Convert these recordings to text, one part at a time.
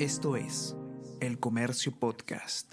Esto es El Comercio Podcast.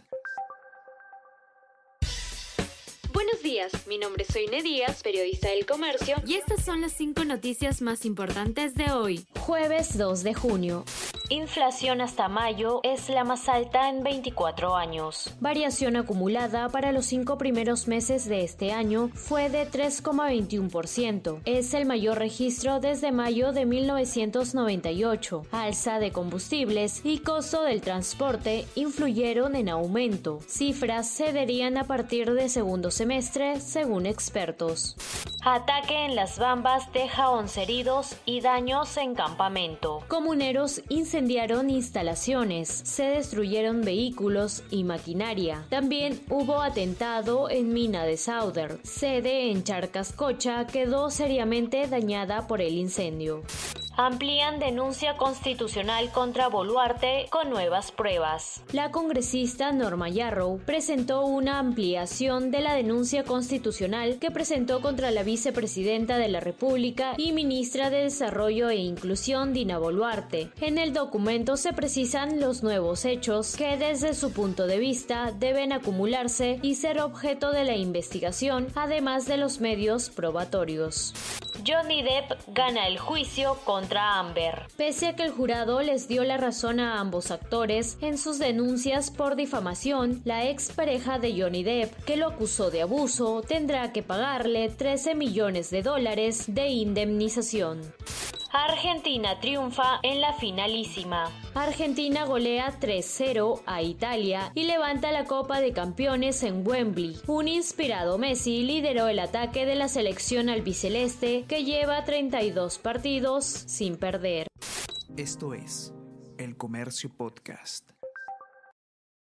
Buenos días, mi nombre es Soine Díaz, periodista del Comercio, y estas son las cinco noticias más importantes de hoy, jueves 2 de junio. Inflación hasta mayo es la más alta en 24 años. Variación acumulada para los cinco primeros meses de este año fue de 3,21%. Es el mayor registro desde mayo de 1998. Alza de combustibles y costo del transporte influyeron en aumento. Cifras se a partir de segundo semestre, según expertos. Ataque en las Bambas deja 11 heridos y daños en campamento. Comuneros incendiaron instalaciones, se destruyeron vehículos y maquinaria. También hubo atentado en Mina de Sauder. Sede en Charcascocha quedó seriamente dañada por el incendio amplían denuncia constitucional contra Boluarte con nuevas pruebas. La congresista Norma Yarrow presentó una ampliación de la denuncia constitucional que presentó contra la vicepresidenta de la República y ministra de Desarrollo e Inclusión Dina Boluarte. En el documento se precisan los nuevos hechos que desde su punto de vista deben acumularse y ser objeto de la investigación, además de los medios probatorios. Johnny Depp gana el juicio contra Amber. Pese a que el jurado les dio la razón a ambos actores en sus denuncias por difamación, la ex pareja de Johnny Depp, que lo acusó de abuso, tendrá que pagarle 13 millones de dólares de indemnización. Argentina triunfa en la finalísima. Argentina golea 3-0 a Italia y levanta la Copa de Campeones en Wembley. Un inspirado Messi lideró el ataque de la selección albiceleste que lleva 32 partidos sin perder. Esto es El Comercio Podcast.